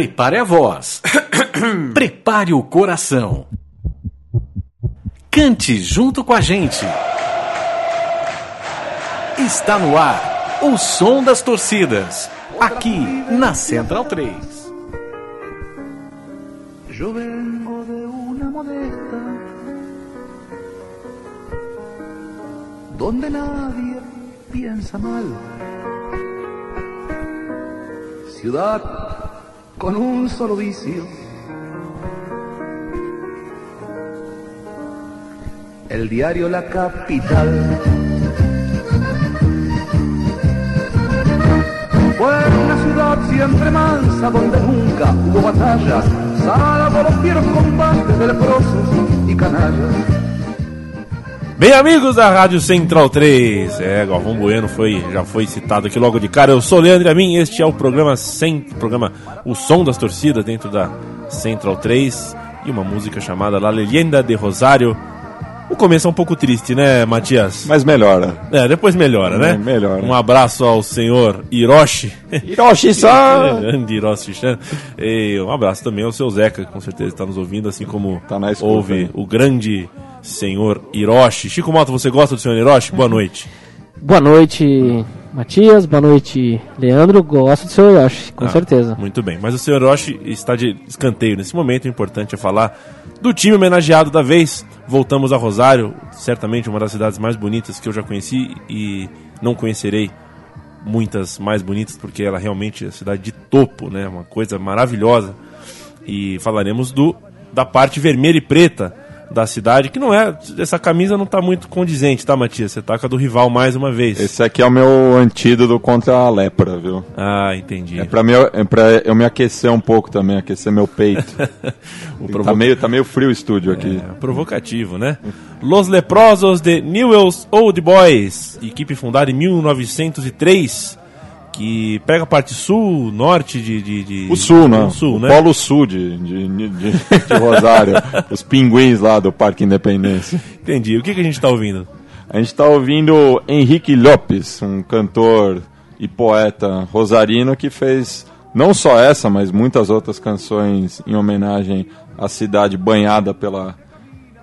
Prepare a voz. Prepare o coração. Cante junto com a gente. Está no ar o som das torcidas. Aqui na Central 3. Yo vengo de una modesta donde nadie piensa mal. Ciudad con un solo vicio. El diario La Capital. Fue una ciudad siempre mansa donde nunca hubo batallas, salvo los fieros combates de leprosos y canallas. Bem, amigos da Rádio Central 3, é, Galvão Bueno foi, já foi citado aqui logo de cara. Eu sou Leandro Amin, este é o programa sem, programa O Som das Torcidas dentro da Central 3 e uma música chamada La Leyenda de Rosário. O começo é um pouco triste, né, Matias? Mas melhora. É, depois melhora, né? É, melhora. Um abraço ao senhor Hiroshi. Hiroshi-san! Grande Hiroshi-san. E um abraço também ao seu Zeca, que com certeza está nos ouvindo, assim como Tá ouve né? o grande senhor Hiroshi. Chico Moto, você gosta do senhor Hiroshi? Boa noite. Boa noite, Matias. Boa noite, Leandro. Gosto do seu Yoshi, com Ah, certeza. Muito bem. Mas o senhor Hiroshi está de escanteio nesse momento. O importante é falar do time homenageado da vez. Voltamos a Rosário, certamente uma das cidades mais bonitas que eu já conheci e não conhecerei muitas mais bonitas porque ela realmente é a cidade de topo, né? Uma coisa maravilhosa. E falaremos do da parte vermelha e preta da cidade, que não é. Essa camisa não está muito condizente, tá, Matias? Você tá com a do rival mais uma vez. Esse aqui é o meu antídoto contra a lepra, viu? Ah, entendi. É pra, me, é pra eu me aquecer um pouco também, aquecer meu peito. O tá, meio, tá meio frio o estúdio aqui. É, provocativo, né? Los Leprosos de Newell's Old Boys, equipe fundada em 1903, que pega a parte sul, norte de... de, de- O sul, né? O sul, o né? Polo Sul de, de, de, de Rosário. Os pinguins lá do Parque Independência. Entendi. O que, que a gente tá ouvindo? A gente tá ouvindo Henrique Lopes, um cantor e poeta rosarino que fez não só essa, mas muitas outras canções em homenagem à cidade banhada pela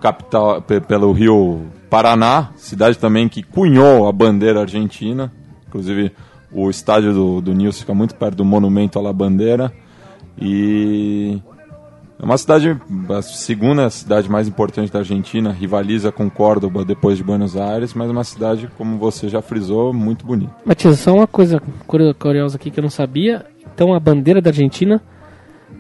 capital, pe- pelo rio Paraná, cidade também que cunhou a bandeira argentina. Inclusive, o estádio do, do Nils fica muito perto do monumento à La Bandeira. E é uma cidade, a segunda cidade mais importante da Argentina, rivaliza com Córdoba depois de Buenos Aires, mas é uma cidade, como você já frisou, muito bonita. Matias, só uma coisa curio- curiosa aqui que eu não sabia. Então a bandeira da Argentina,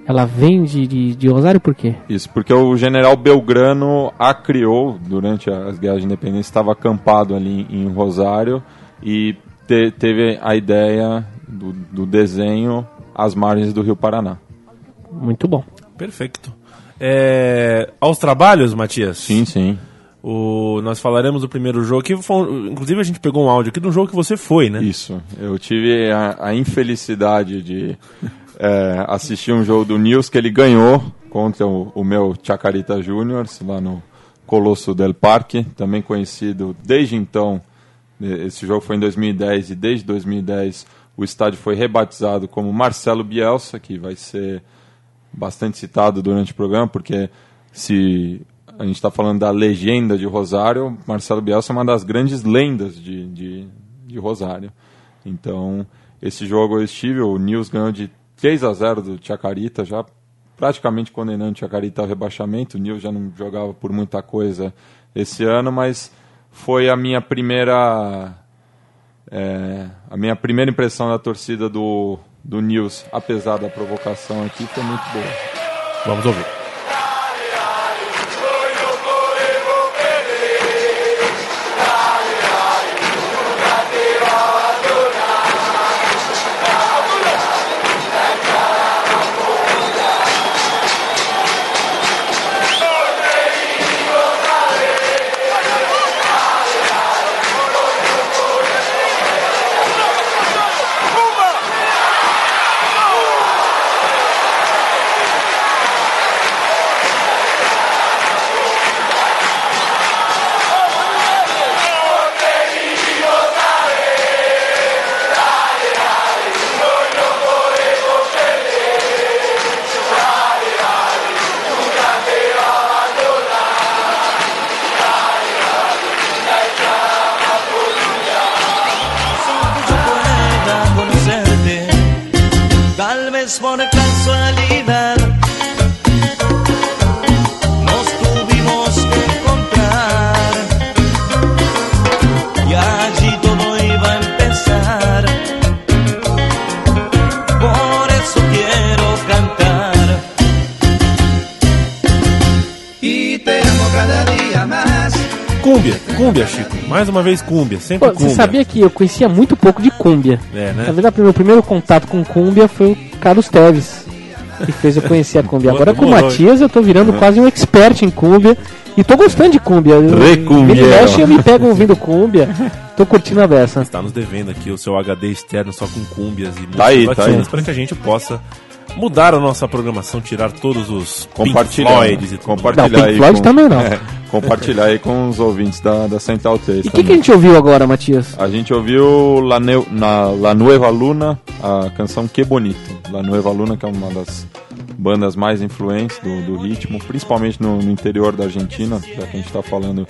ela vem de, de, de Rosário por quê? Isso, porque o general Belgrano a criou durante as guerras de independência, estava acampado ali em Rosário e te- teve a ideia do, do desenho às margens do rio Paraná. Muito bom. Perfeito. É, aos trabalhos, Matias? Sim, sim. O, nós falaremos do primeiro jogo, que foi, inclusive a gente pegou um áudio aqui de um jogo que você foi, né? Isso. Eu tive a, a infelicidade de é, assistir um jogo do Nils que ele ganhou contra o, o meu Chacarita Júnior, lá no Colosso del Parque, também conhecido desde então. Eh, Esse jogo foi em 2010 e desde 2010 o estádio foi rebatizado como Marcelo Bielsa, que vai ser bastante citado durante o programa, porque se a gente está falando da legenda de Rosário, Marcelo Bielsa é uma das grandes lendas de, de, de Rosário. Então, esse jogo eu estive, o Nils ganhou de 3 a 0 do Chacarita, já praticamente condenando o Chacarita ao rebaixamento. O Nils já não jogava por muita coisa esse ano, mas foi a minha primeira é, a minha primeira impressão da torcida do, do Nils, apesar da provocação aqui, foi muito boa. Vamos ouvir. Cúmbia, Chico. Mais uma vez cúmbia, sempre Pô, cúmbia. você sabia que eu conhecia muito pouco de cúmbia? É, né? verdade, meu primeiro contato com cúmbia foi o Carlos Teves, que fez eu conhecer a cúmbia. Agora com o Matias eu tô virando quase um expert em cúmbia e tô gostando de cúmbia. Eu- Recumbiero. Vira e mexe, eu me pego ouvindo cúmbia. Tô curtindo a beça. Está nos devendo aqui o seu HD externo só com cúmbias e músicas Tá aí, tá aí. para que a gente possa mudar a nossa programação, tirar todos os Compartilhar. E compartilhar Não, Pink Floyd com, também não. É, compartilhar aí com os ouvintes da, da Central 3 E o que, que a gente ouviu agora, Matias? A gente ouviu La, Neu- na La Nueva Luna a canção Que Bonito. La Nueva Luna, que é uma das bandas mais influentes do, do ritmo, principalmente no, no interior da Argentina, já que a gente está falando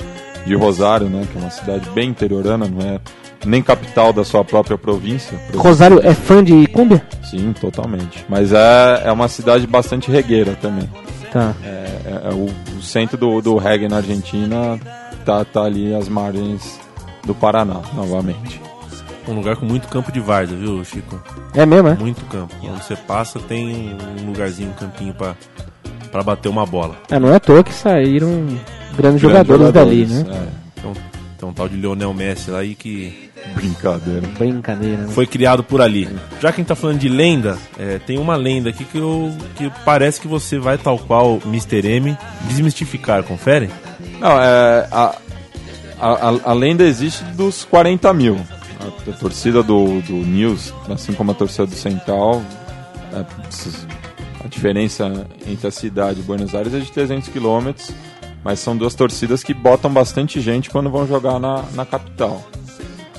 de Rosário, né, que é uma cidade bem interiorana, não é nem capital da sua própria província. Rosário é fã de cúmbia? Sim, totalmente. Mas é, é uma cidade bastante regueira também. Tá. É, é- é o, o centro do, do reggae na Argentina tá, tá ali às margens do Paraná, novamente. Um lugar com muito campo de várzea, viu, Chico? É mesmo, é? Muito campo. Onde você passa tem um lugarzinho, um campinho pra, pra bater uma bola. É, não é à toa que saíram grandes jogadores, dali, né? Então, tem um tal de Lionel Messi lá aí que É, brincadeira. Brincadeira, né? foi criado por ali. Já que a gente tá falando de lenda, é, tem uma lenda aqui que, eu, que parece que você vai, tal qual Mr. M, desmistificar, confere? Não, é, a, a, a- lenda existe dos 40 mil. A, a torcida do, do News, assim como a torcida do Central, é, a diferença entre a cidade e Buenos Aires é de 300 quilômetros, mas são duas torcidas que botam bastante gente quando vão jogar na, na capital.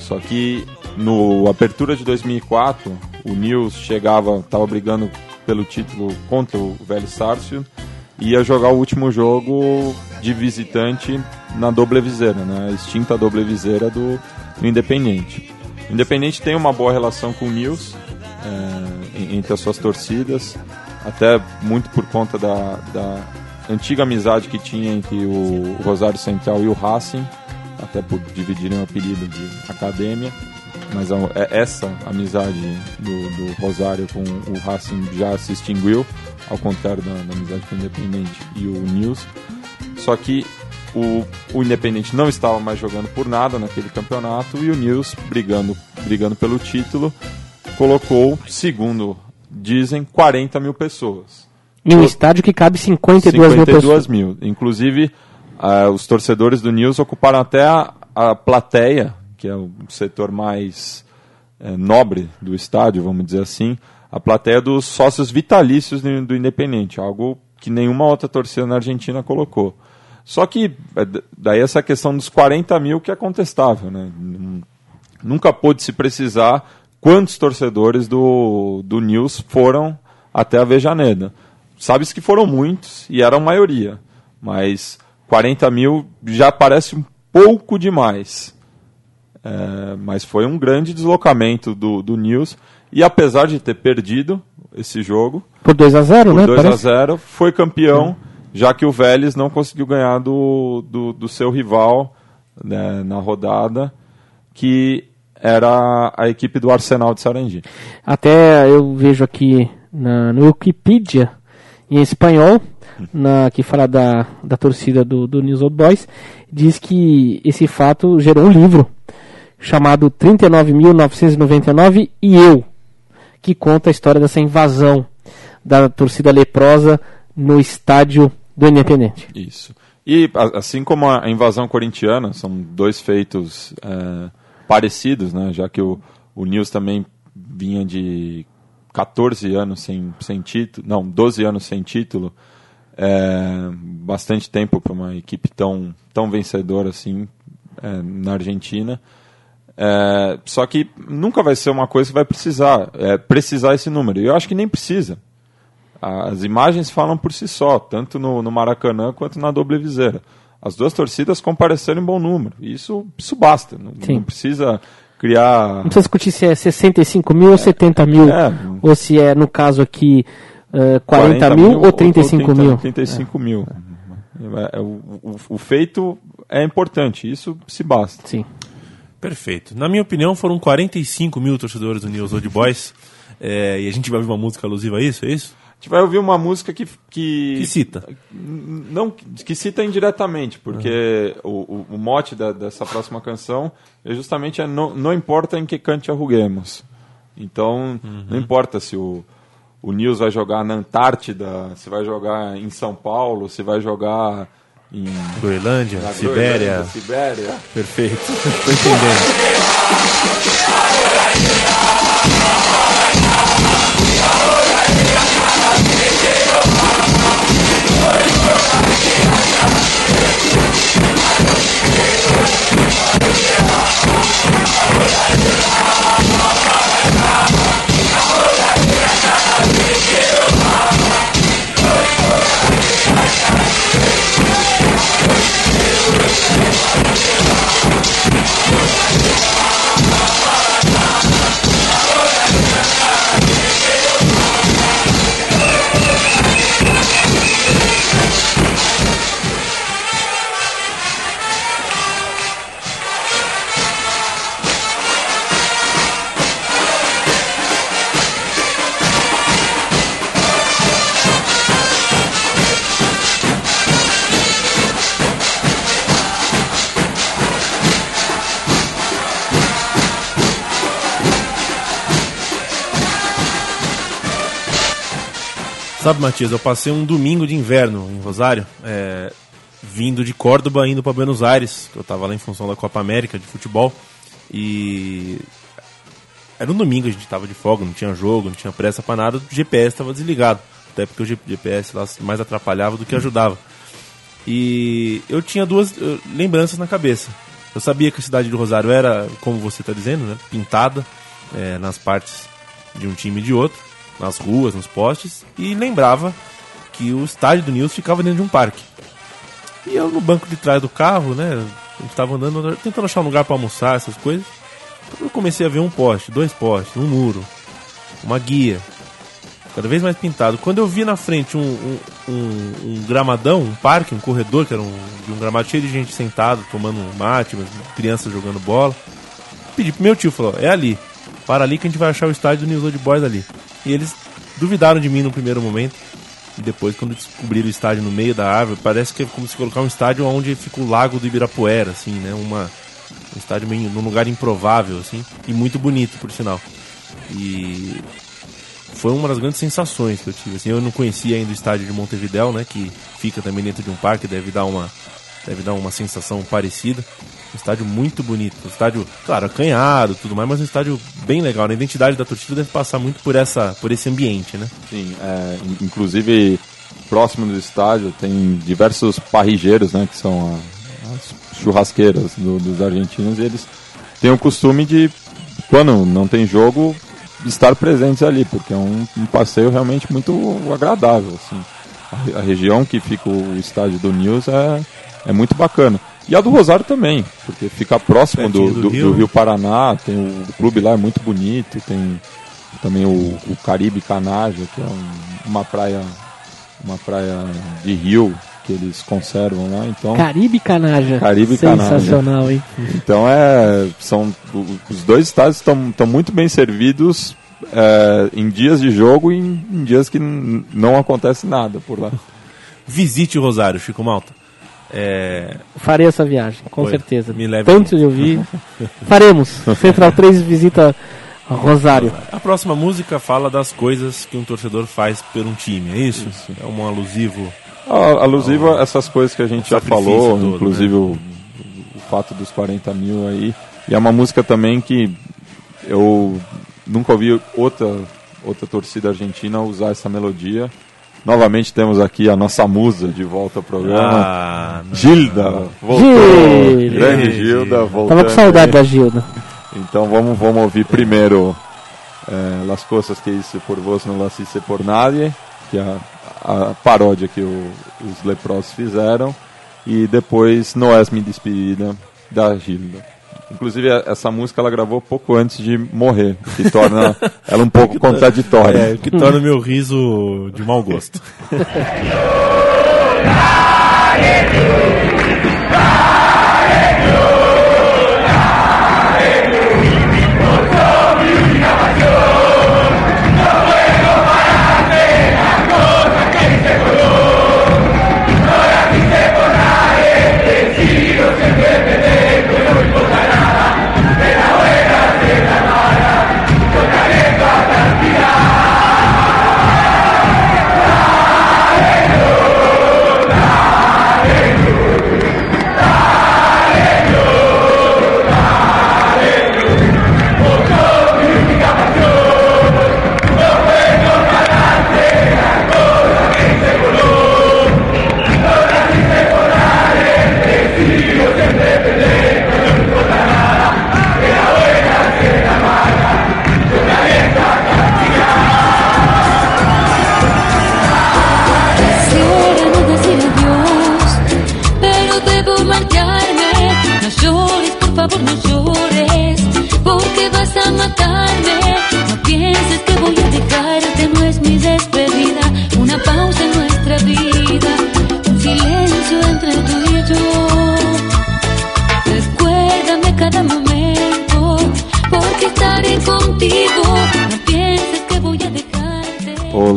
Só que no Apertura de 2004, o News chegava, estava brigando pelo título contra o Velho Sarsfield e ia jogar o último jogo de visitante na doble viseira, né? a extinta doble viseira do, do Independente. O Independente tem uma boa relação com o News é, en- entre as suas torcidas, até muito por conta da, da antiga amizade que tinha entre o Rosário Central e o Racing, até por dividirem o apelido de Academia. Mas é- essa amizade do, do Rosário com o Racing já se extinguiu, ao contrário da, da amizade com o Independente e o News. Só que o, o Independente não estava mais jogando por nada naquele campeonato e o News, brigando, brigando pelo título, colocou, segundo dizem, 40 mil pessoas. Em um estádio que cabe 52, mil 52 pessoas. mil. Inclusive, ah, os torcedores do News ocuparam até a, a plateia, que é o setor mais eh, nobre do estádio, vamos dizer assim, a plateia dos sócios vitalícios do, do Independente, algo que nenhuma outra torcida na Argentina colocou. Só que eh, daí essa questão dos 40 mil que é contestável, né? Nunca pôde se precisar quantos torcedores do, do News foram até a Vejaneda. Sabe-se que foram muitos e eram maioria, mas 40 mil já parece um pouco demais. É, mas foi um grande deslocamento do, do News e apesar de ter perdido esse jogo, Por 2 a 0 por né? 2 a Parece. 0 foi campeão, já que o Vélez não conseguiu ganhar do, do, do seu rival né, na rodada, que era a equipe do Arsenal de Sarandi. Até eu vejo aqui na, no Wikipedia, em espanhol, na, que fala da, da torcida do, do News Old Boys, diz que esse fato gerou um livro chamado 39.999 e eu, que conta a história dessa invasão da torcida leprosa no estádio do Independente. Isso. E assim como a invasão corintiana, são dois feitos é, parecidos, né? já que o, o News também vinha de 14 anos sem, sem título, não, 12 anos sem título, é, bastante tempo para uma equipe tão, tão vencedora assim é, na Argentina. É, só que nunca vai ser uma coisa que vai precisar, é, precisar esse número. E eu acho que nem precisa. As imagens falam por si só, tanto no, no Maracanã quanto na doble viseira. As duas torcidas compareceram em bom número. Isso, isso basta. Não, não precisa criar. Não precisa discutir se é 65 mil ou 70 mil, É. ou se é, no caso aqui, eh, 40, mil, ou 35 30, mil. 35 mil. É, é, o, o- o feito é importante, isso se basta. Sim. Perfeito. Na minha opinião, foram 45 mil torcedores do News Old Boys. É, e a gente vai ouvir uma música alusiva a isso, é isso? A gente vai ouvir uma música que. que, Que cita. Não, que cita indiretamente, porque o, o, o mote da- dessa próxima canção é justamente é não, não importa em que cante arruguemos. Então, não importa se o, o Nils vai jogar na Antártida, se vai jogar em São Paulo, se vai jogar em Groenlândia, Sibéria. Sibéria. Perfeito. Tô entendendo. Sabe, Matias, eu passei um domingo de inverno em Rosário, é, vindo de Córdoba, indo para Buenos Aires, que eu tava lá em função da Copa América de futebol. E era um domingo, a gente tava de folga, não tinha jogo, não tinha pressa para nada, o GPS estava desligado. Até porque o GPS lá mais atrapalhava do que ajudava. E eu tinha duas lembranças na cabeça. Eu sabia que a cidade do Rosário era, como você está dizendo, né, pintada eh, nas partes de um time e de outro, nas ruas, nos postes, e lembrava que o estádio do Nils ficava dentro de um parque. E eu no banco de trás do carro, né, a gente tava andando, tentando achar um lugar para almoçar, essas coisas. Eu comecei a ver um poste, dois postes, um muro, uma guia, cada vez mais pintado. Quando eu vi na frente um, um, um- um gramadão, um parque, um corredor, que era um, de um gramado cheio de gente sentado, tomando mate, crianças jogando bola, pedi pro meu tio, falou, é ali, para ali que a gente vai achar o estádio do News Old Boys ali. E eles duvidaram de mim no primeiro momento, e depois quando descobriram o estádio no meio da árvore, parece que é como se colocar um estádio onde fica o lago do Ibirapuera, assim, né, uma, um estádio meio, num lugar improvável, assim, e muito bonito, por sinal. E foi uma das grandes sensações que eu tive. Assim, eu não conhecia ainda o estádio de Montevidéu, né, que fica também dentro de um parque, deve dar uma, deve dar uma sensação parecida. Um estádio muito bonito, um estádio, claro, acanhado, tudo mais, mas um estádio bem legal. né? A identidade da torcida deve passar muito por essa, por esse ambiente, né? Sim, é, in- inclusive próximo do estádio tem diversos parrigeiros, né, que são a- as churrasqueiras do- dos argentinos, e eles têm o costume de, quando não tem jogo, estar presentes ali, porque é um, um passeio realmente muito agradável. Assim. A região que fica o estádio do News é, é muito bacana. E a do Rosário também, porque fica próximo do, do do, Rio, do? Rio Paraná, tem o, o clube lá é muito bonito, tem também o, o Caribe Canaja, que é um- uma praia uma praia de rio que eles conservam lá, então Caribe Canaja. Caribe Canaja. Sensacional, hein? então é são os dois estádios estão estão muito bem servidos é, em dias de jogo e em, em dias que não acontece nada por lá. Visite o Rosário, Chico Malta. É, Farei essa viagem, com Foi. certeza. Me leve Tanto eu vi. Faremos. Central 3 visita Rosário. A próxima música fala das coisas que um torcedor faz por um time, é isso? É um alusivo. A- Alusivo a essas coisas que a gente já falou, todo, inclusive né? o, o fato dos 40 mil aí. E é uma música também que eu nunca ouvi outra, outra torcida argentina usar essa melodia. Novamente temos aqui a nossa musa de volta ao programa. Ah. Gilda voltou. Gilda. Grande Gilda voltando. Tava com saudade da Gilda. Então vamos, vamos ouvir primeiro eh, Las Cosas que hice por vos não las hice por nadie, que é a, a paródia que o- os leprosos fizeram. E depois No es mi despedida, da Gilda. Inclusive, essa música ela gravou pouco antes de morrer, o que torna ela um pouco contraditória. É, o que torna o meu riso de mau gosto.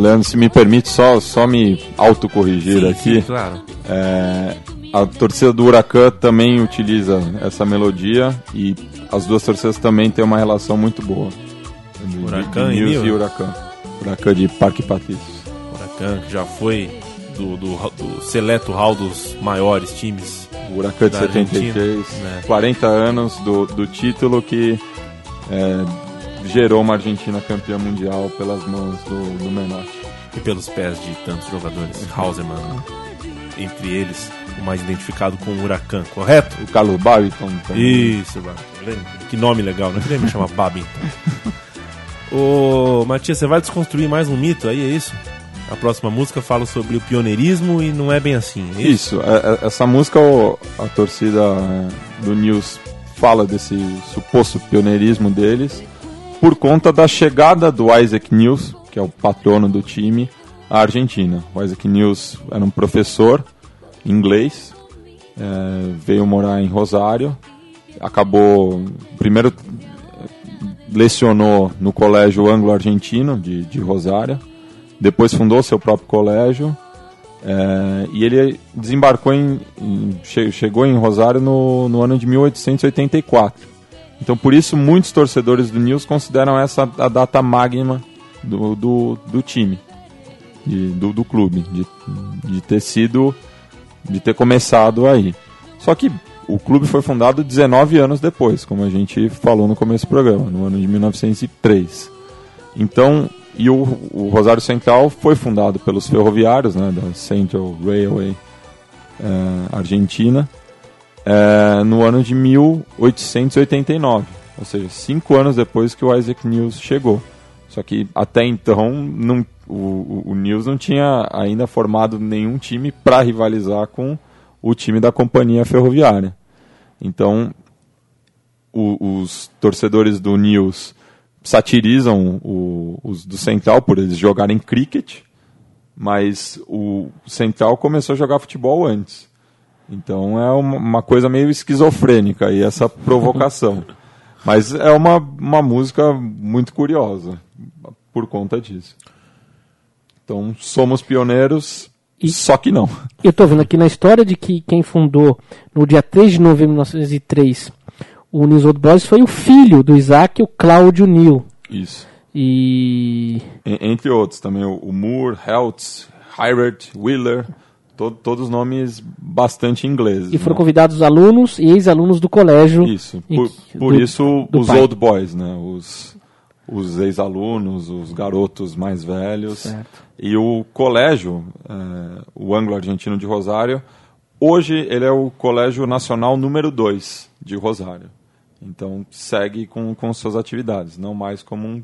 Leandro, se me permite só, só me autocorrigir aqui. Sim, claro. É, a torcida do Huracan também utiliza essa melodia e as duas torcidas também têm uma relação muito boa. Huracan e News e Huracan. Huracan de Parque Patrício. Huracan, que já foi do, do, do seleto hall dos maiores times. O Huracan de Da 73, Argentina, né? 40 anos do, do título que é, gerou uma Argentina campeã mundial pelas mãos do, do Menotti. E pelos pés de tantos jogadores. Hauserman, entre eles, o mais identificado com o Huracan, correto? O Carlos Babiton também. Isso, Babington. Que nome legal, né? Queria me chamar Babington. Ô, Matias, você vai desconstruir mais um mito aí, é isso? A próxima música fala sobre o pioneirismo e não é bem assim, é isso? Isso, é- é- essa música a torcida é, do News fala desse suposto pioneirismo deles por conta da chegada do Isaac News, que é o patrono do time, à Argentina. O Isaac News era um professor inglês, é, veio morar em Rosário, acabou primeiro lecionou no colégio anglo-argentino de, de Rosário, depois fundou seu próprio colégio é, e ele desembarcou em, em- che- chegou em Rosário no, no ano de 1884. Então por isso muitos torcedores do News consideram essa a data máxima do, do, do time, de- do, do clube, de, de ter sido, de ter começado aí. Só que o clube foi fundado 19 anos depois, como a gente falou no começo do programa, no ano de 1903. Então, e o, o Rosário Central foi fundado pelos ferroviários, né, da Central Railway eh, Argentina, eh, no ano de 1889, ou seja, cinco anos depois que o Isaac News chegou. Só que até então não, o, o, o News não tinha ainda formado nenhum time para rivalizar com o time da companhia ferroviária. Então, o- os torcedores do News satirizam o- os do Central por eles jogarem cricket, mas o Central começou a jogar futebol antes. Então é uma, uma coisa meio esquizofrênica aí essa provocação. mas é uma, uma música muito curiosa por conta disso. Então somos pioneiros, E- só que não. Eu tô vendo aqui na história de que quem fundou no dia 3 de novembro de 1903 o News Old Boys foi o filho do Isaac, o Cláudio Neal. Isso. E En- Entre outros também o, Moore, Heltz, Hirard, Wheeler, to- todos nomes bastante ingleses. E foram né? convidados alunos e ex-alunos do colégio. Isso, por, que- por do- isso do os pai. old boys, né? Os, os ex-alunos, os garotos mais velhos. Certo. E o colégio, eh, o Anglo-Argentino de Rosário, hoje ele é o colégio nacional número 2 de Rosário. Então segue com, com suas atividades, não mais como um,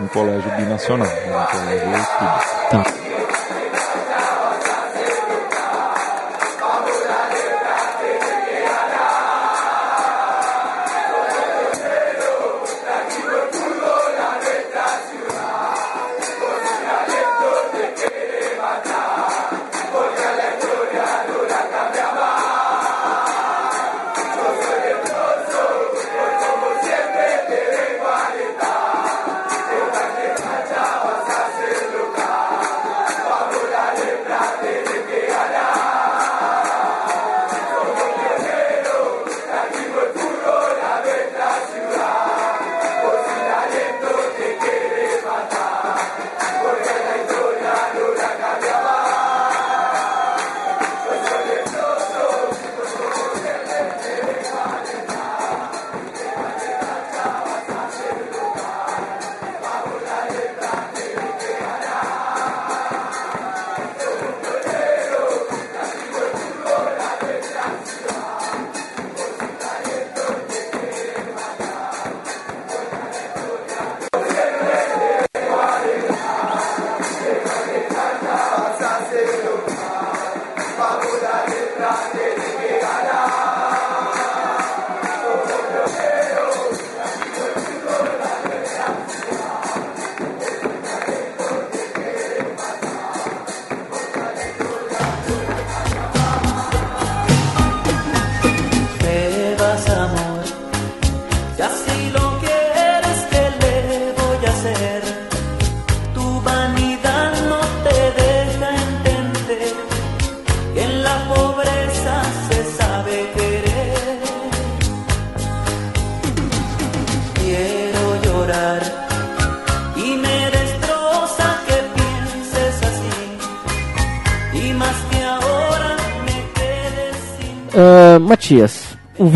um colégio binacional, é um colégio público. Tá.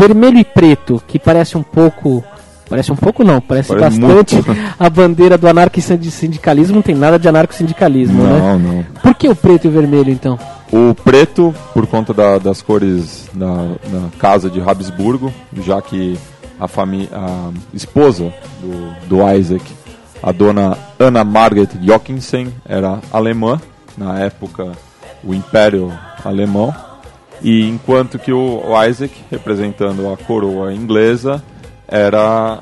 Vermelho e preto, que parece um pouco. Parece um pouco não, parece, Parece bastante muito. a bandeira do anarco-sindicalismo, não tem nada de anarco-sindicalismo, né? Não, não. Por que o preto e o vermelho então? O preto, por conta da- das cores da, da casa de Habsburgo, já que a, família, a esposa do, do Isaac, a dona Anna Margaret Jockinsen, era alemã, na época o Império Alemão, e enquanto que o, o Isaac, representando a coroa inglesa, era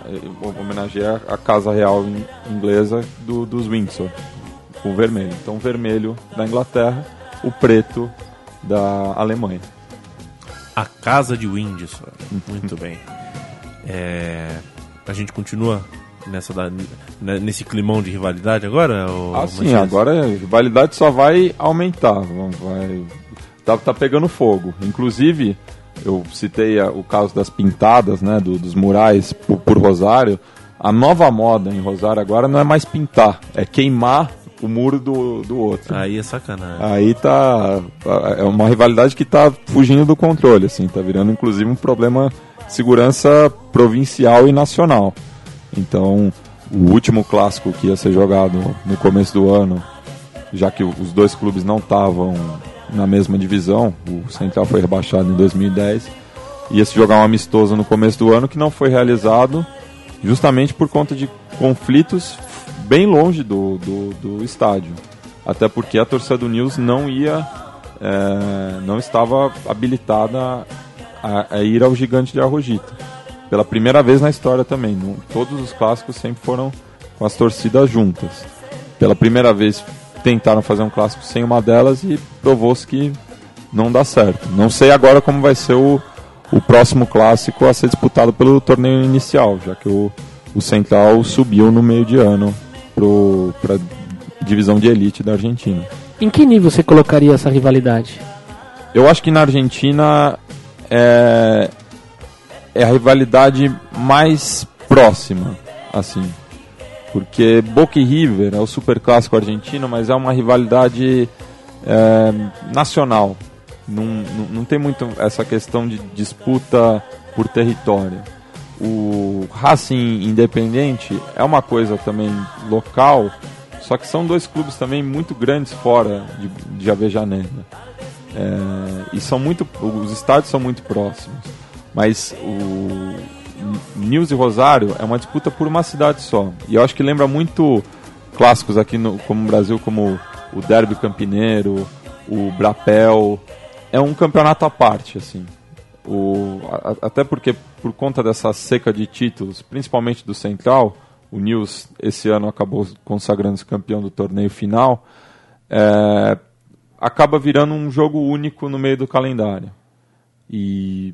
homenageia a casa real in- inglesa do, dos Windsor, com vermelho. Então, vermelho da Inglaterra, o preto da Alemanha. A Casa de Windsor. Muito bem. É, a gente continua nessa da- né, nesse climão de rivalidade agora? Ah, sim, agora a rivalidade só vai aumentar. Vai, tá, tá pegando fogo. Inclusive, eu citei a- o caso das pintadas, né, do- dos murais por, por Rosário. A nova moda em Rosário agora não é mais pintar, é queimar o muro do, do outro. Aí é sacanagem. Aí tá. É uma rivalidade que tá fugindo do controle, assim, tá virando inclusive um problema de segurança provincial e nacional. Então, o último clássico que ia ser jogado no começo do ano, já que os dois clubes não estavam na mesma divisão, o Central foi rebaixado em 2010, ia se jogar um amistoso no começo do ano que não foi realizado justamente por conta de conflitos bem longe do, do, do estádio. Até porque a torcida do News não ia, é, não estava habilitada a, a ir ao gigante de Arrojita. Pela primeira vez na história também. No- todos os clássicos sempre foram com as torcidas juntas. Pela primeira vez tentaram fazer um clássico sem uma delas e provou-se que não dá certo. Não sei agora como vai ser o, o próximo clássico a ser disputado pelo torneio inicial, já que o, o Central subiu no meio de ano para a divisão de elite da Argentina. Em que nível você colocaria essa rivalidade? Eu acho que na Argentina é, é a rivalidade mais próxima, assim. Porque Boca e River é o super clássico argentino, mas é uma rivalidade é, nacional. Não, não, não tem muito essa questão de disputa por território. O Racing Independente é uma coisa também local, só que são dois clubes também muito grandes fora de, de Avejaneda. É, e são muito, os estádios são muito próximos. Mas o News e Rosário é uma disputa por uma cidade só. E eu acho que lembra muito clássicos aqui no, como Brasil, como o Derby Campineiro, o Brapel. É um campeonato à parte, assim. O, a- até porque, por conta dessa seca de títulos, principalmente do Central, o News esse ano acabou consagrando-se campeão do torneio final. É, acaba virando um jogo único no meio do calendário. E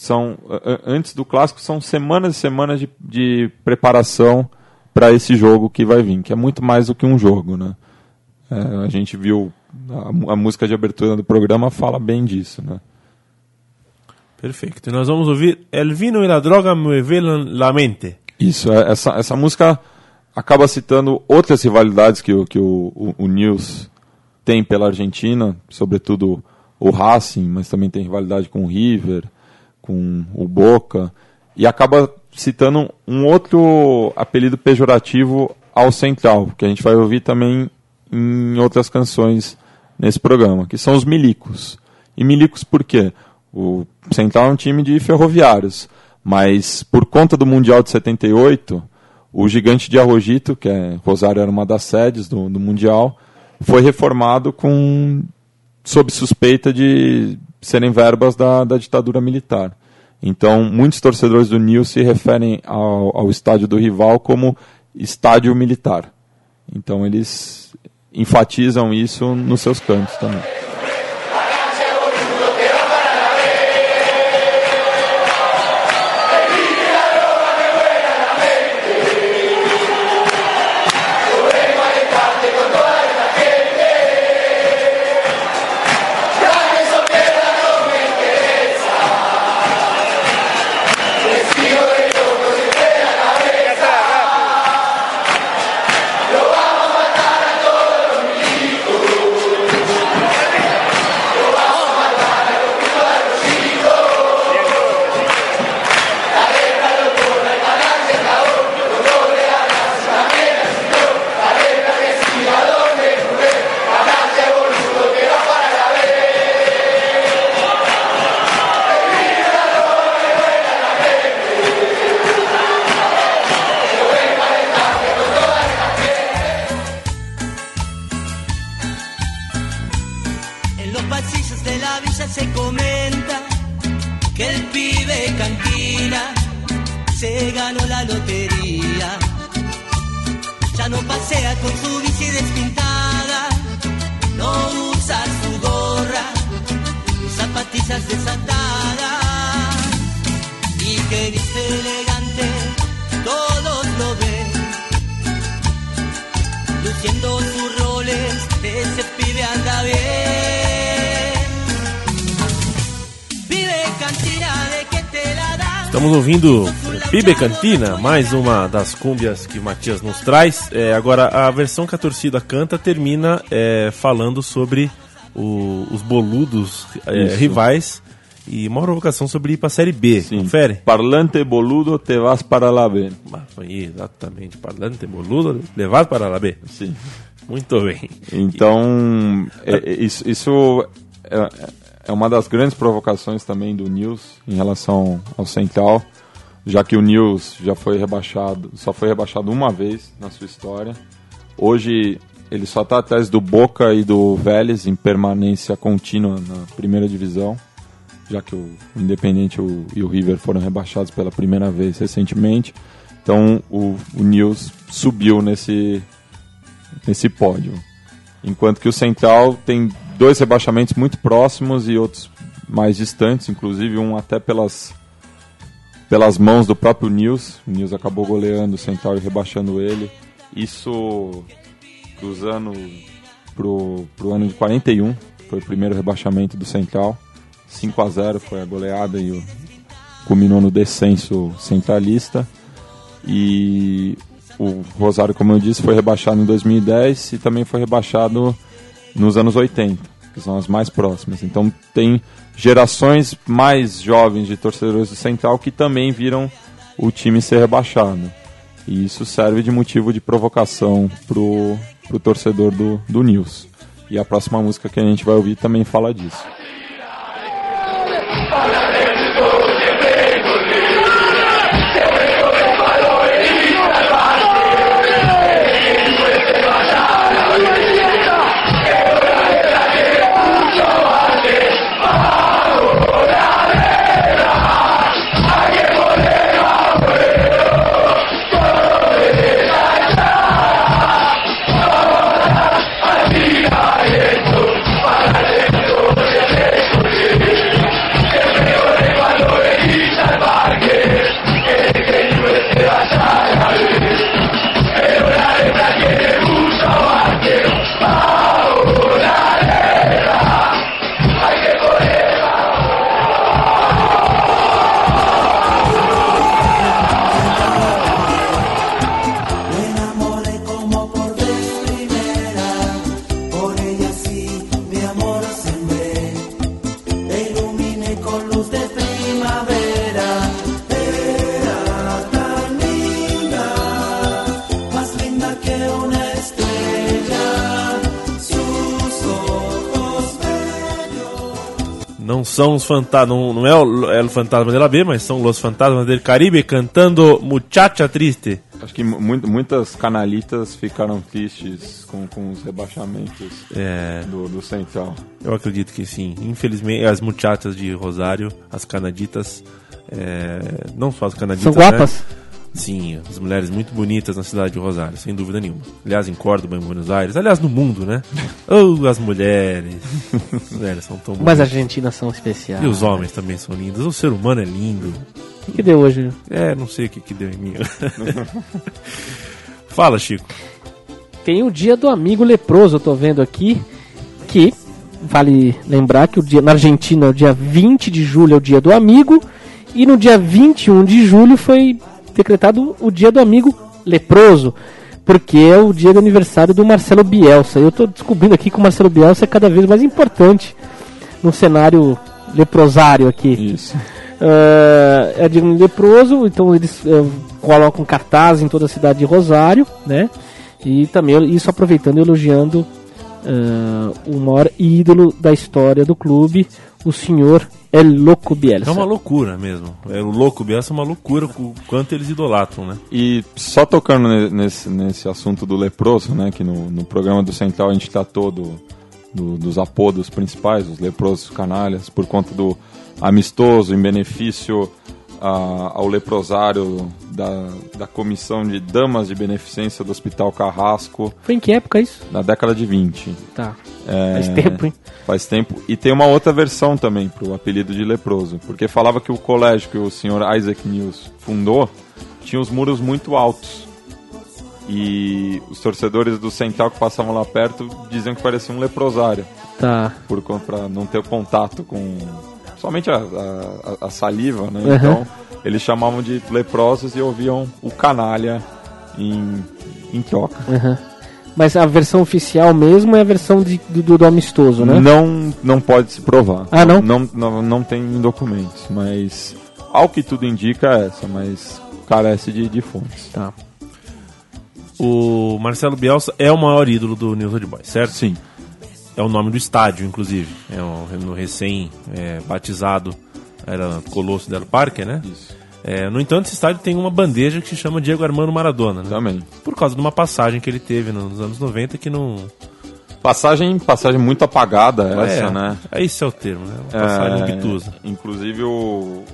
são antes do clássico são semanas e semanas de, de preparação para esse jogo que vai vir, que é muito mais do que um jogo, né? É, a gente viu a, a música de abertura do programa fala bem disso, né? Perfeito. E nós vamos ouvir El vino e la droga mueve la mente. Isso, é- essa, essa música acaba citando outras rivalidades que, o- que o, o, o News tem pela Argentina, sobretudo o Racing, mas também tem rivalidade com o River, com o Boca, e acaba citando um outro apelido pejorativo ao Central, que a gente vai ouvir também em outras canções nesse programa, que são os milicos. E milicos por quê? O Central é um time de ferroviários, mas por conta do Mundial de 78, o gigante de Arrojito, que é Rosário era uma das sedes do, do Mundial, foi reformado com sob suspeita de serem verbas da, da ditadura militar. Então, muitos torcedores do Nil se referem ao, ao estádio do rival como estádio militar. Então, eles enfatizam isso nos seus cantos também. Pibe Cantina, mais uma das cúmbias que o Matias nos traz. É, agora, a versão que a torcida canta termina é, falando sobre o- os boludos é, rivais e uma provocação sobre ir para a Série B. Sim. Confere? Parlante boludo, te vas para la B. Exatamente. Parlante boludo, levado para a B. Sim. Muito bem. Então, é- é- isso, isso é, é uma das grandes provocações também do News em relação ao Central, já que o News já foi rebaixado, só foi rebaixado uma vez na sua história. Hoje ele só está atrás do Boca e do Vélez em permanência contínua na primeira divisão, já que o Independente e o River foram rebaixados pela primeira vez recentemente. Então o, o News subiu nesse, nesse pódio. Enquanto que o Central tem dois rebaixamentos muito próximos e outros mais distantes, inclusive um até pelas, pelas mãos do próprio News. O News acabou goleando o Central e rebaixando ele. Isso cruzando pro, pro ano de 41, foi o primeiro rebaixamento do Central. 5 a 0 foi a goleada e o, culminou no descenso centralista. E o Rosário, como eu disse, foi rebaixado em 2010 e também foi rebaixado nos anos 80, que são as mais próximas. Então tem gerações mais jovens de torcedores do Central que também viram o time ser rebaixado. E isso serve de motivo de provocação pro, pro torcedor do, do News. E a próxima música que a gente vai ouvir também fala disso. São os fantasmas, não, não é o, é o fantasma dela B, mas são os fantasmas del Caribe cantando Muchacha Triste. Acho que mu- muitas canalitas ficaram tristes com, com os rebaixamentos É, do, do Central. eu acredito que sim. Infelizmente, as muchachas de Rosário, as canaditas, é, não só as canaditas, São guapas? né? Sim, as mulheres muito bonitas na cidade de Rosário, sem dúvida nenhuma. Aliás, em Córdoba, em Buenos Aires, aliás, no mundo, né? Oh, as mulheres. As mulheres são tão Mas bonitas. as argentinas são especiais. E os homens também são lindos. O ser humano é lindo. O que, que deu hoje? É, não sei o que, que deu em mim. Fala, Chico. Tem o dia do amigo leproso, eu tô vendo aqui, que vale lembrar que o dia na Argentina, o dia 20 de julho é o dia do amigo, e no dia 21 de julho foi decretado o dia do amigo leproso, porque é o dia do aniversário do Marcelo Bielsa. Eu tô descobrindo aqui que o Marcelo Bielsa é cada vez mais importante no cenário leprosário aqui. Isso. Ah, é de um leproso, então eles eh, colocam cartaz em toda a cidade de Rosário, né? E também isso aproveitando e elogiando ah, o maior ídolo da história do clube, o senhor El Loco Bielsa. É uma loucura mesmo. É, o louco Bielsa é uma loucura o quanto eles idolatram, né? E só tocando ne- nesse, nesse assunto do leproso, né, que no, no programa do Central a gente tratou do, do- dos apodos principais, os leprosos canalhas, por conta do amistoso em benefício a- ao leprosário da, da Comissão de Damas de Beneficência do Hospital Carrasco Foi em que época isso? na década de 20. Tá. É, Faz tempo, hein? Faz tempo. E tem uma outra versão também pro apelido de leproso, porque falava que o colégio que o senhor Isaac News fundou tinha os muros muito altos. E os torcedores do Central que passavam lá perto diziam que parecia um leprosário, Tá. por pra não ter contato com somente a, a- a- saliva, né? Uhum. Então eles chamavam de leprosos e ouviam o canalha em, em troca. Aham. Mas a versão oficial mesmo é a versão de- do, do amistoso, né? Não, não pode se provar. Ah, não? Não, não, não tem em documentos, mas ao que tudo indica é essa, mas carece de, de fontes. Tá. O Marcelo Bielsa é o maior ídolo do News Old Boys, certo? Sim. É o nome do estádio, inclusive. É um, no recém é, batizado era Colosso del Parque, né? Isso. É, no entanto, esse estádio tem uma bandeja que se chama Diego Armando Maradona, né? Também. Por causa de uma passagem que ele teve nos anos 90 que não. Passagem, passagem muito apagada essa, é, né? É esse é o termo, né? Uma passagem É, obtusa. Inclusive o,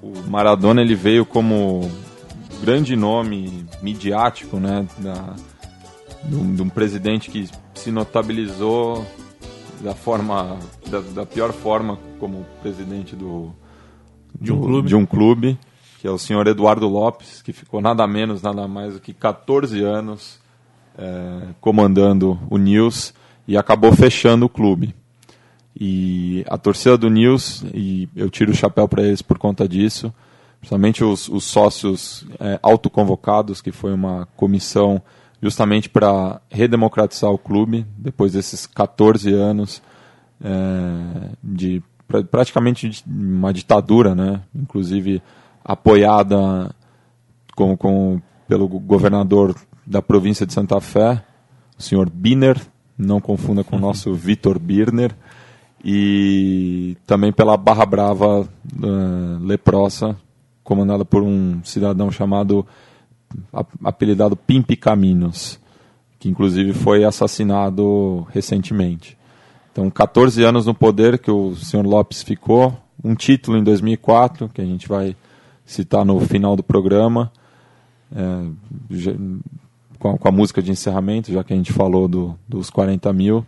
o Maradona ele veio como grande nome midiático, né? Da, de, um, de um presidente que se notabilizou da forma da, da pior forma como presidente do De um clube. de um clube que é o senhor Eduardo Lopes que ficou nada menos nada mais do que 14 anos é, comandando o News e acabou fechando o clube e a torcida do News, e eu tiro o chapéu para eles por conta disso, principalmente os, os sócios é, autoconvocados, que foi uma comissão justamente para redemocratizar o clube, depois desses 14 anos é, de pra- praticamente de uma ditadura, né? inclusive apoiada com, com, pelo governador da província de Santa Fé, o senhor Biner, não confunda com o nosso Vitor Birner, e também pela Barra Brava eh, leprosa, comandada por um cidadão chamado, apelidado Pimpi Caminos, que inclusive foi assassinado recentemente. Então, 14 anos no poder que o senhor Lopes ficou, um título em 2004, que a gente vai citar no final do programa, é, com, a, com a música de encerramento, já que a gente falou do- dos 40 mil.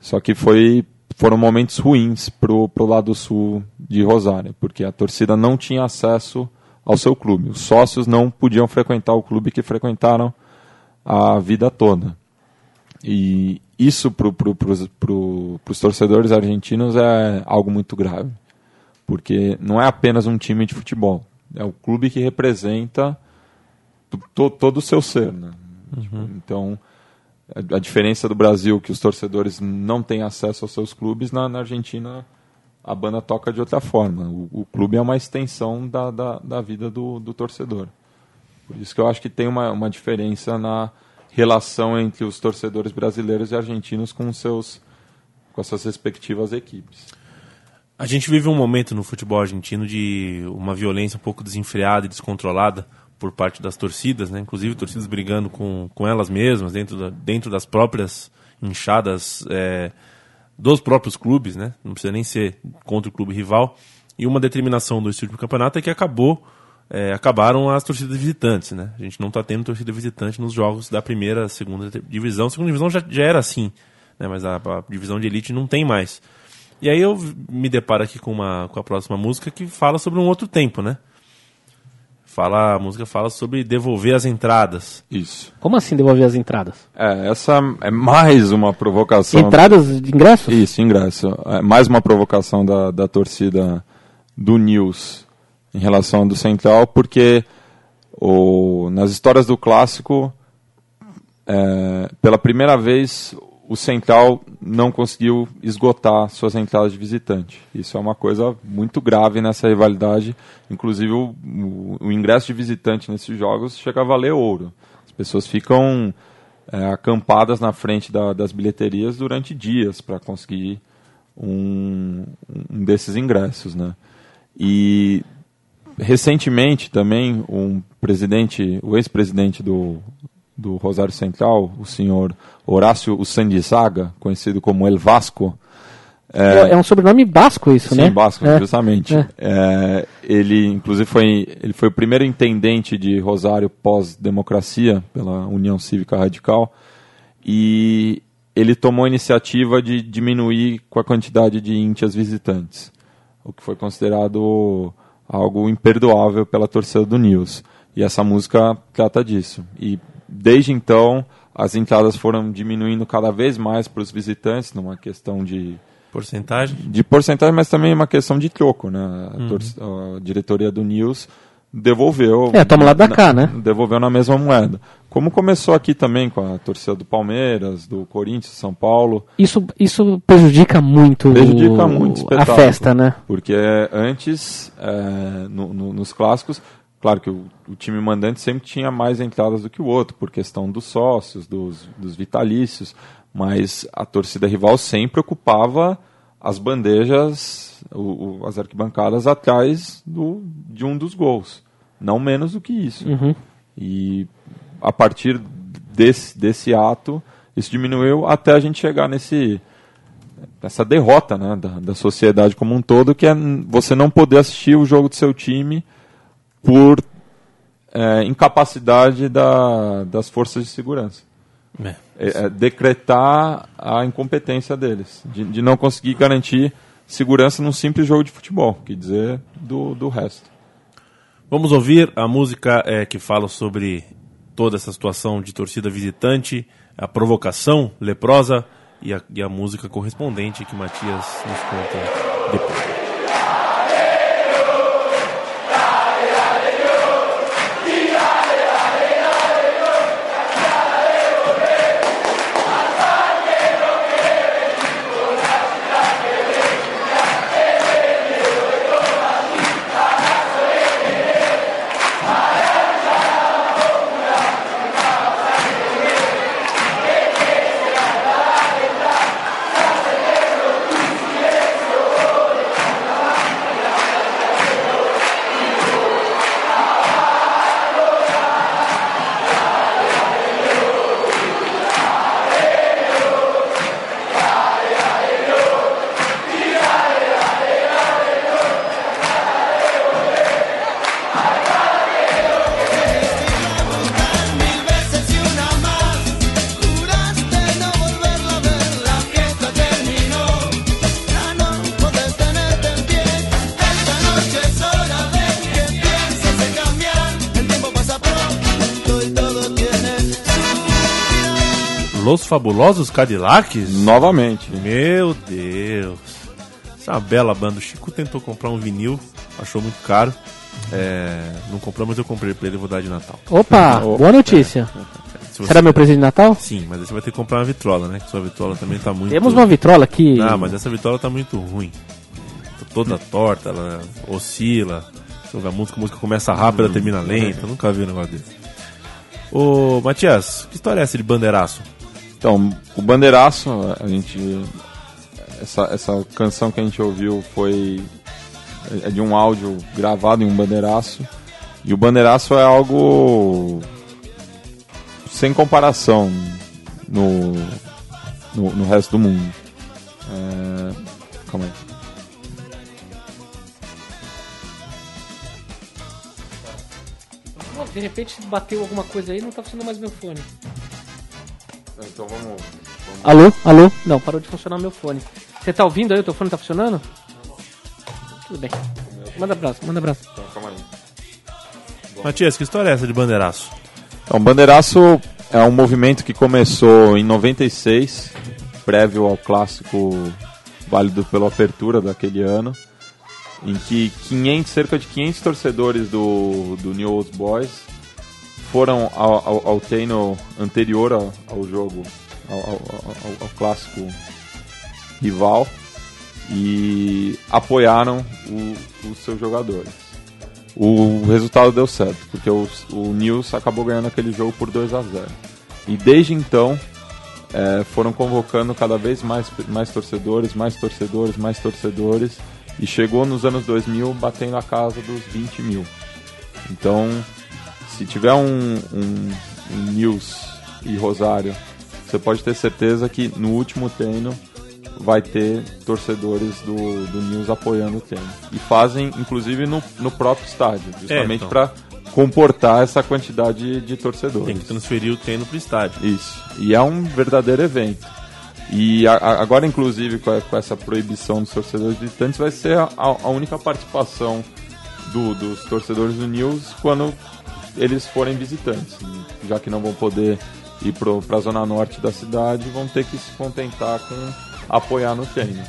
Só que foi, foram momentos ruins pro, pro lado sul de Rosário, porque a torcida não tinha acesso ao seu clube. Os sócios não podiam frequentar o clube que frequentaram a vida toda. E isso para pro, pros, pro, os torcedores argentinos é algo muito grave. Porque não é apenas um time de futebol. É o clube que representa to- to- todo o seu ser. Né? Tipo, então, a, a diferença do Brasil, que os torcedores não têm acesso aos seus clubes, na, na Argentina a banda toca de outra forma. O, o clube é uma extensão da, da, da vida do, do torcedor. Por isso que eu acho que tem uma, uma diferença na relação entre os torcedores brasileiros e argentinos com, seus, com as suas respectivas equipes. A gente vive um momento no futebol argentino de uma violência um pouco desenfreada e descontrolada por parte das torcidas, né? inclusive torcidas brigando com, com elas mesmas, dentro, da, dentro das próprias inchadas é, dos próprios clubes, né? não precisa nem ser contra o clube rival. E uma determinação do estilo do campeonato é que acabou, é, acabaram as torcidas visitantes. Né? A gente não está tendo torcida visitante nos jogos da primeira, segunda divisão. Segunda divisão já, já era assim, né? mas a, a divisão de elite não tem mais. E aí eu me deparo aqui com, uma, com a próxima música que fala sobre um outro tempo, né? Fala, a música fala sobre devolver as entradas. Isso. Como assim devolver as entradas? É, essa é mais uma provocação. Entradas de ingressos? Isso, ingresso. É mais uma provocação da, da torcida do News em relação ao do Central, porque o, nas histórias do clássico, é, pela primeira vez, o Central não conseguiu esgotar suas entradas de visitante. Isso é uma coisa muito grave nessa rivalidade. Inclusive, o, o, ingresso de visitante nesses jogos chega a valer ouro. As pessoas ficam é, acampadas na frente da- das bilheterias durante dias para conseguir um, um desses ingressos, né? E recentemente também um presidente, o ex-presidente do, do Rosário Central, o senhor Horácio Usandizaga, conhecido como El Vasco, É, é um sobrenome basco isso, Sim, né? Basco, É. justamente. É. É, ele, inclusive, foi, ele foi o primeiro intendente de Rosário pós-democracia, pela União Cívica Radical, e ele tomou a iniciativa de diminuir com a quantidade de íntias visitantes, o que foi considerado algo imperdoável pela torcida do News. E essa música trata disso. E desde então, as entradas foram diminuindo cada vez mais para os visitantes, numa questão de Porcentagem? de porcentagem, mas também uma questão de troco, né? A, torc- a diretoria do News devolveu. É, toma lá da cá, né? Devolveu na mesma moeda. Como começou aqui também com a torcida do Palmeiras, do Corinthians, São Paulo, Isso, isso prejudica muito, Prejudica muito o a festa, né? porque antes, é, no- no- nos clássicos, claro que o, o time mandante sempre tinha mais entradas do que o outro, por questão dos sócios, dos, dos vitalícios, mas a torcida rival sempre ocupava as bandejas, o- o- as arquibancadas atrás do, de um dos gols. Não menos do que isso. Uhum. E a partir desse, desse ato, isso diminuiu até a gente chegar nesse essa derrota né, da, da sociedade como um todo, que é você não poder assistir o jogo do seu time por é, incapacidade da, das forças de segurança. É. É, é decretar a incompetência deles, de, de não conseguir garantir segurança num simples jogo de futebol, que dizer do, do resto. Vamos ouvir a música é, que fala sobre toda essa situação de torcida visitante, a provocação leprosa e a, e a música correspondente que Matias nos conta depois. Fabulosos Cadillacs? Novamente. Meu Deus. Essa é uma bela banda. O Chico tentou comprar um vinil, achou muito caro. É, não comprou, mas eu comprei pra ele e vou dar de Natal. Opa, Opa. boa notícia. Se você- Será meu presente de Natal? Sim, mas aí você vai ter que comprar uma vitrola, né? Que sua vitrola também tá muito. Temos uma vitrola aqui. Ah, mas essa vitrola tá muito ruim. Tá toda torta, ela oscila. Deixa eu ver, a música, a música começa rápida, termina lenta. Eu nunca vi um negócio desse. Ô, Matias, que história é essa de bandeiraço? Então, o Bandeiraço, a gente. Essa, essa canção que a gente ouviu foi. É de um áudio gravado em um bandeiraço. E o bandeiraço é algo. sem comparação no, no, no resto do mundo. É, calma aí. De repente bateu alguma coisa aí não tá funcionando mais meu fone. Então vamos. Alô? Alô? Não, parou de funcionar meu fone. Você tá ouvindo aí? O teu fone tá funcionando? Tudo bem. Manda abraço, manda abraço. Então, calma aí. Matias, que história é essa de bandeiraço? Então, Bandeiraço é um movimento que começou em 96, prévio ao clássico válido pela apertura daquele ano, em que 500, cerca de 500 torcedores do, do New Old Boys foram ao, ao, ao treino anterior ao, ao jogo, ao, clássico rival, e apoiaram o- os seus jogadores o resultado deu certo, porque o, o Nils acabou ganhando aquele jogo por 2 a 0 E desde então é, foram convocando cada vez mais, mais torcedores, mais torcedores, mais torcedores, e chegou nos anos 2000 batendo a casa dos 20 mil. Então, se tiver um, um, em News e Rosário, você pode ter certeza que no último treino vai ter torcedores do, do News apoiando o treino. E fazem, inclusive, no, no próprio estádio, justamente então. para comportar essa quantidade de torcedores. Tem que transferir o treino pro estádio. Isso. E é um verdadeiro evento. E a- a- agora, inclusive, com, a- com essa proibição dos torcedores visitantes, vai ser a, a única participação do- dos torcedores do News quando eles forem visitantes. Já que não vão poder ir para a zona norte da cidade, vão ter que se contentar com apoiar no treino.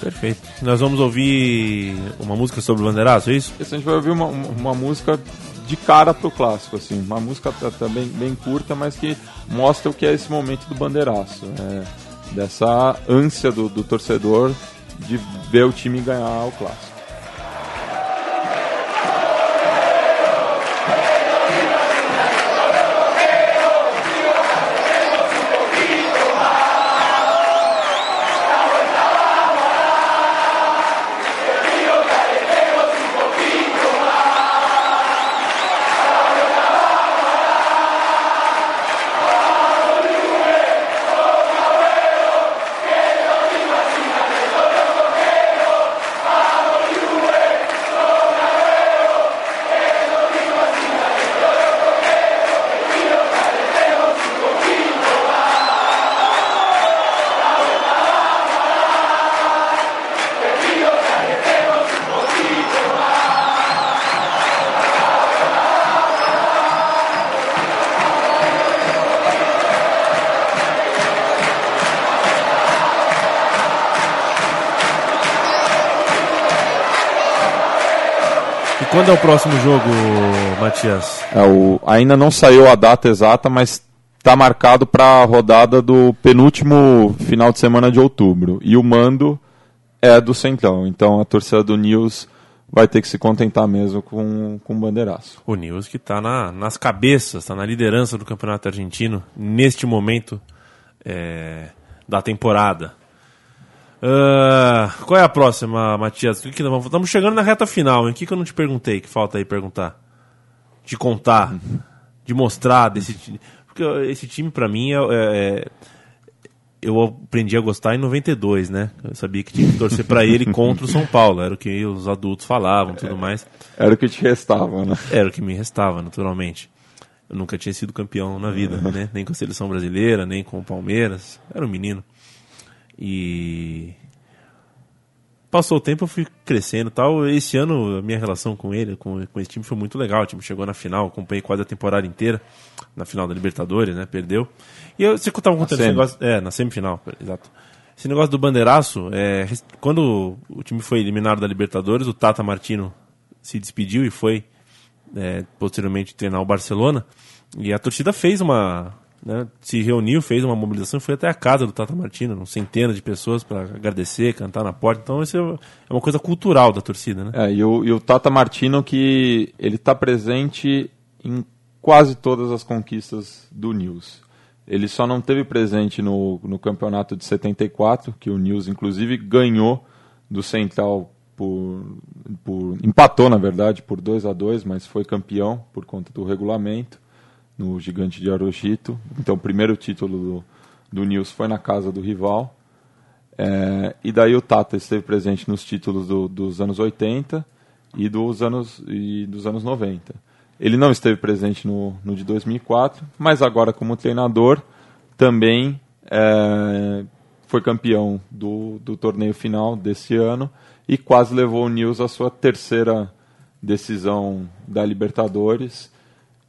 Perfeito. Nós vamos ouvir uma música sobre o bandeiraço, é isso? Esse a gente vai ouvir uma, uma, música de cara pro clássico, assim, uma música também bem curta, mas que mostra o que é esse momento do bandeiraço, é, dessa ânsia do, do torcedor de ver o time ganhar o clássico. Quando é o próximo jogo, Matias? É, o, ainda não saiu a data exata, mas está marcado para a rodada do penúltimo final de semana de outubro. E o mando é do Centrão, então a torcida do News vai ter que se contentar mesmo com, com o bandeiraço. O News que está na, nas cabeças, está na liderança do campeonato argentino neste momento é, da temporada. Ah, qual é a próxima, Matias? Que que nós vamos- Estamos chegando na reta final, hein? O que, que eu não te perguntei que falta aí perguntar? De contar, de mostrar desse time. Porque esse time, pra mim, é, é- é- eu aprendi a gostar em 92, né? Eu sabia que tinha que torcer pra ele contra o São Paulo. Era o que os adultos falavam e tudo mais. Era o que te restava, né? Era o que me restava, naturalmente. Eu nunca tinha sido campeão na vida, né? Nem com a seleção brasileira, nem com o Palmeiras. Era um menino. E. Passou o tempo, eu fui crescendo tal. Esse ano, a minha relação com ele, com, com esse time, foi muito legal. O time chegou na final, acompanhei quase a temporada inteira, na final da Libertadores, né? Perdeu. E eu, você estava contando esse negócio. É, na semifinal, exato. Esse negócio do bandeiraço, é, quando o time foi eliminado da Libertadores, o Tata Martino se despediu e foi é, posteriormente treinar o Barcelona. E a torcida fez uma. Né, se reuniu, fez uma mobilização, foi até a casa do Tata Martino, centenas de pessoas para agradecer, cantar na porta. Então isso é é uma coisa cultural da torcida, né? É, e o, e o Tata Martino que ele está presente em quase todas as conquistas do News. Ele só não teve presente no, no campeonato de 74, que o News inclusive ganhou do Central por, por empatou na verdade por 2 a 2, mas foi campeão por conta do regulamento no Gigante de Arojito. Então o primeiro título do, do News foi na casa do rival. É, e daí o Tata esteve presente nos títulos do- dos anos 80 e dos anos, e dos anos 90. Ele não esteve presente no, no de 2004, mas agora como treinador também é, foi campeão do, do torneio final desse ano e quase levou o News à sua terceira decisão da Libertadores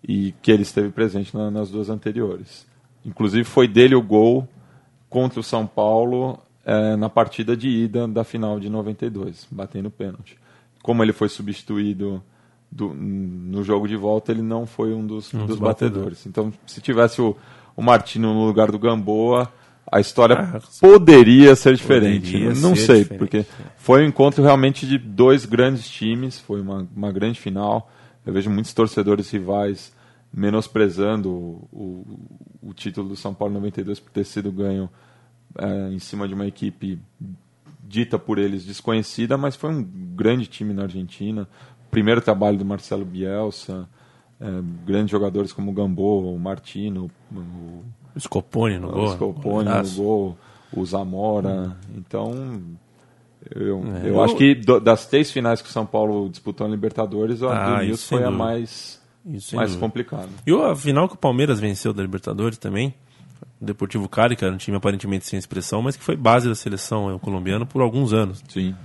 e que ele esteve presente na- nas duas anteriores. Inclusive foi dele o gol contra o São Paulo eh, na partida de ida da final de 92, batendo pênalti. Como ele foi substituído do- no jogo de volta, ele não foi um dos, Um dos dos batedores. Então, se tivesse o, o Martino no lugar do Gamboa, a história Ah, poderia ser diferente. poderia não ser sei, diferente. porque foi um encontro realmente de dois grandes times, foi uma, uma grande final. Eu vejo muitos torcedores rivais menosprezando o, o, o título do São Paulo 92 por ter sido ganho eh, em cima de uma equipe dita por eles desconhecida, mas foi um grande time na Argentina. Primeiro trabalho do Marcelo Bielsa, é, grandes jogadores como o Gambô, o Martino, o Scopone no o gol. Scopone no gol, o Zamora. Então, eu, É, eu eu- acho que do- das três finais que o São Paulo disputou na Libertadores, a Ah, do foi a mais, Isso, mais complicada. E a final que o Palmeiras venceu da Libertadores também, o Deportivo Cali, que era um time aparentemente sem expressão, mas que foi base da seleção é, colombiana por alguns anos. Sim.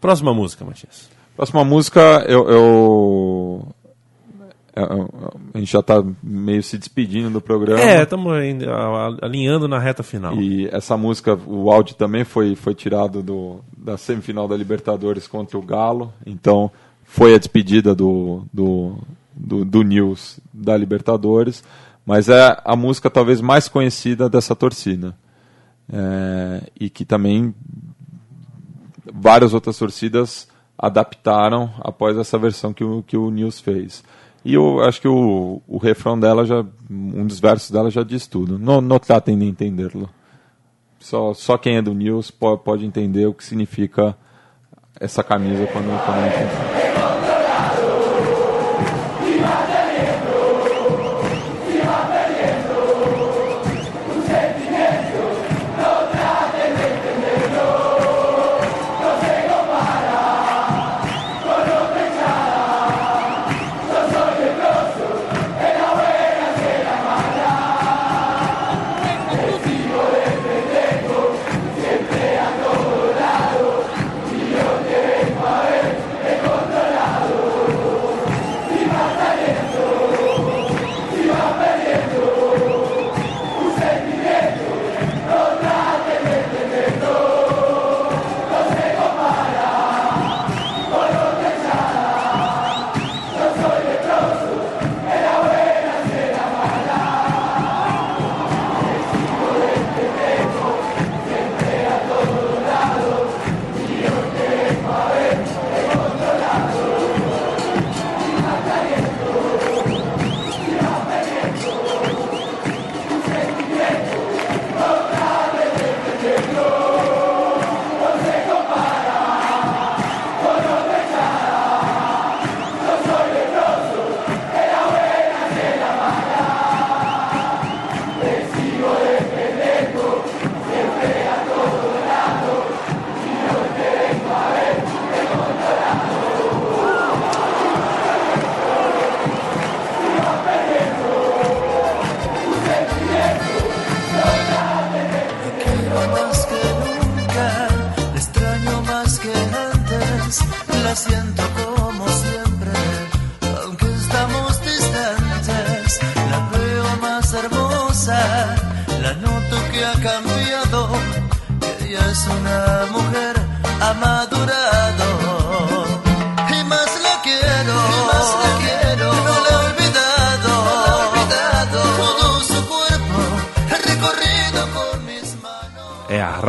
Próxima música, Matias. Próxima música, eu- eu- a gente já está meio se despedindo do programa. É, estamos alinhando na reta final. E essa música, o áudio também foi, foi tirado do, da semifinal da Libertadores contra o Galo. Então, foi a despedida do, do, do, do News da Libertadores. Mas é a música talvez mais conhecida dessa torcida. É, e que também várias outras torcidas adaptaram após essa versão que o, que o News fez. E eu acho que o, o refrão dela já, um dos versos dela já diz tudo. Não, não tratem de entendê-lo. Só, só quem é do News pode, entender o que significa essa camisa quando, quando a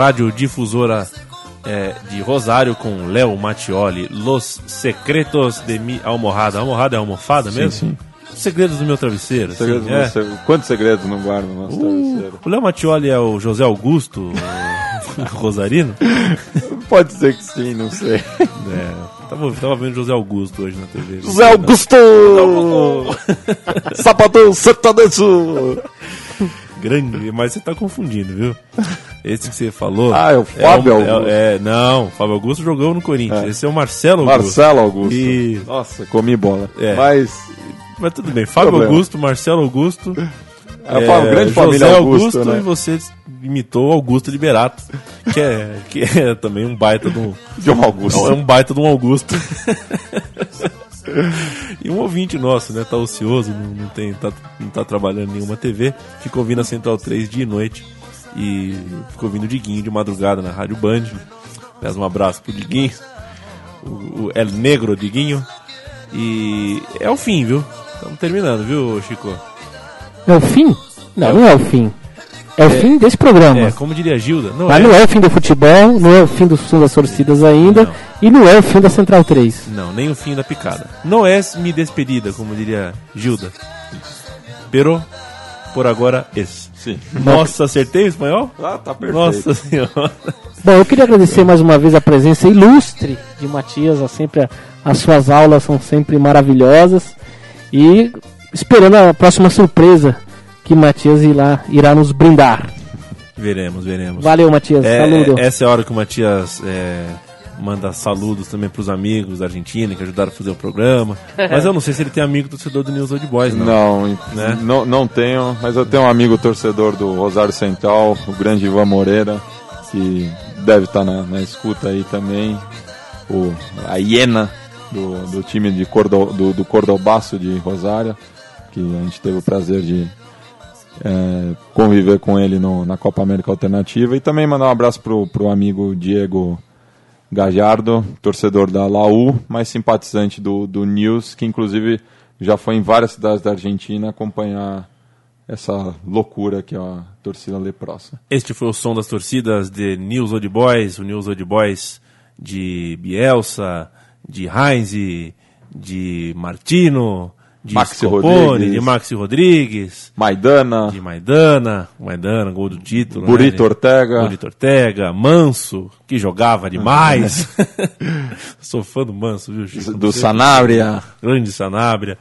radiodifusora é, de Rosário com Léo Mattioli, Los Secretos de Mi Almorrada. Almorrada é almofada mesmo? sim. Os segredos do meu travesseiro. assim, Segredos é. no seu- Quantos segredos não guarda no nosso travesseiro? O Léo Mattioli é o José Augusto o Rosarino? Pode ser que sim, não sei. É, tava, tava vendo José Augusto hoje na TV. José Augusto! Sapatão sertanejo! Grande, mas você tá confundindo, viu? Esse que você falou. Ah, é o Fábio é, Augusto. É, não, o Fábio Augusto jogou no Corinthians. Esse é o Marcelo Augusto. Marcelo Augusto. Isso. Nossa, comi bola. É. Mas Mas tudo bem, Fábio Problema. Augusto, Marcelo Augusto. É, a grande família José Augusto, né? e você imitou Augusto Liberato, que é, que é também um baita de um, John Augusto. é um baita de um Augusto. e um ouvinte nosso, né, tá ocioso, não, não, tem, tá, não tá trabalhando em nenhuma TV, ficou ouvindo a Central 3 dia e noite e ficou ouvindo o Diguinho de madrugada na Rádio Band. Aliás, um abraço pro Diguinho, o, o El Negro Diguinho. E é o fim, viu? Estamos terminando, viu, Chico? É o fim? Não, não é o fim. É o fim desse programa. É, como diria a Gilda, não Mas é. não é o fim do futebol, não é o fim do som das torcidas ainda, Não. e não é o fim da Central 3. Não, nem o fim da picada. Não é mi despedida, como diria Gilda. Pero, por agora, esse. Sim. Nossa, acertei o espanhol? Ah, tá perfeito. Nossa senhora. Bom, eu queria agradecer mais uma vez a presença ilustre de Matias, a sempre as suas aulas são sempre maravilhosas. E esperando a próxima surpresa que Matias irá, irá nos brindar. Veremos, veremos. Valeu, Matias. É, Saludo. Essa é a hora que o Matias é, manda saludos também pros amigos da Argentina que ajudaram a fazer o programa. Mas eu não sei se ele tem amigo torcedor do News Old Boys, não. Não, Né? não, não tenho, mas eu tenho um amigo torcedor do Rosário Central, o grande Ivan Moreira, que deve estar na, na escuta aí também. O, a hiena do, do time de Cordo, do, do Cordobaço de Rosário, que a gente teve o prazer de é, conviver com ele no- na Copa América Alternativa. E também mandar um abraço pro, pro amigo Diego Gajardo, torcedor da Laú, mas simpatizante do, do News, que inclusive já foi em várias cidades da Argentina acompanhar essa loucura que é a torcida leprosa. Este foi o som das torcidas de News Old Boys, o News Old Boys de Bielsa, de Heinz, de Martino, de Maxi Scopone, Rodrigues. de Maxi Rodrigues, Maidana, de Maidana, Maidana, gol do título. Burito né? Ortega. Burito Ortega, Manso, que jogava demais. Sou fã do Manso, viu, Chico? do Você- Sanabria. Grande Sanabria.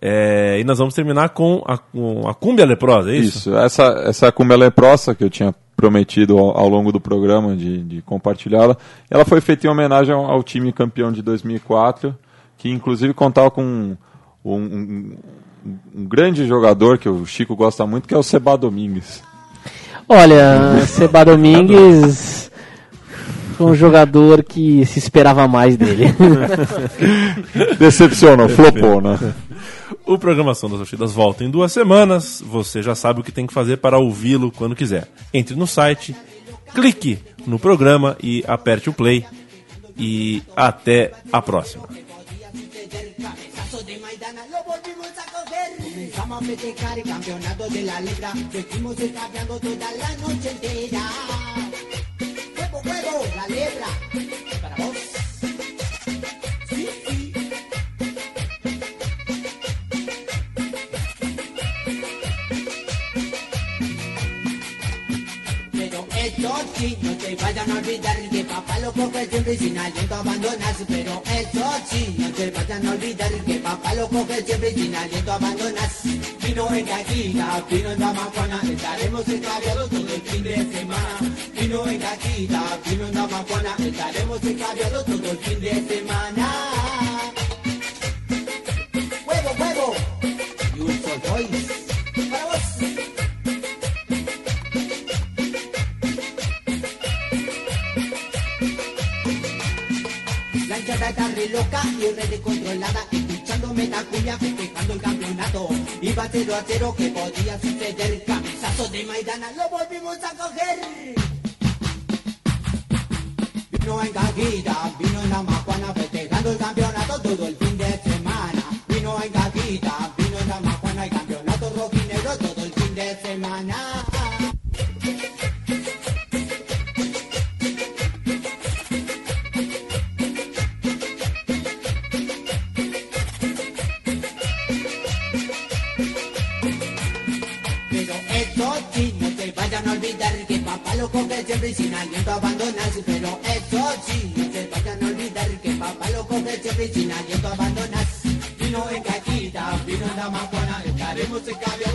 É, e nós vamos terminar com a, com a Cúmbia Leprosa, é isso? Isso, essa, essa é a cumbia leprosa que eu tinha prometido ao, ao longo do programa de, de compartilhá-la. Ela foi feita em homenagem ao, ao time campeão de 2004, que inclusive contava com um, um- um- grande jogador que o Chico gosta muito, que é o Seba Domingues. Olha, Seba Domingues foi um jogador que se esperava mais dele. Decepcionou, flopou, né? O Programação das Torcidas volta em duas semanas. Você já sabe o que tem que fazer para ouvi-lo quando quiser. Entre no site, clique no programa e aperte o play. E até a próxima. Comenzamos a festejar el campeonato de la libra. Seguimos escabeando toda la noche entera. Juego, juego, la lebra. Para vos. Sí, sí. Pero esto sí, te vayan a olvidar que papá lo coge siempre sin aliento abandonas. Pero esto sí, no te vayan a olvidar que papá lo coge siempre sin aliento abandonas. Vino en caquita, vino en damajuana, estaremos escabeados todo el fin de semana. Vino en caquita, vino en damajuana, estaremos escabeados todo el fin de semana. Huevo, huevo, y un loca y re descontrolada Escuchando metacumbia festejando el campeonato. Iba 0 a 0 que podía suceder Cabezazo de Maidana lo volvimos a coger. Vino en cajita, vino en la majuana Festejando el campeonato todo el fin de semana. Vino en cajita, vino en la majuana El campeonato rojinegro todo el fin de semana siempre y sin aliento abandonas. Pero eso sí, no te vayan a olvidar que papá lo coge siempre y sin aliento abandonas. Vino en caquita, vino en la majuana, estaremos en cabia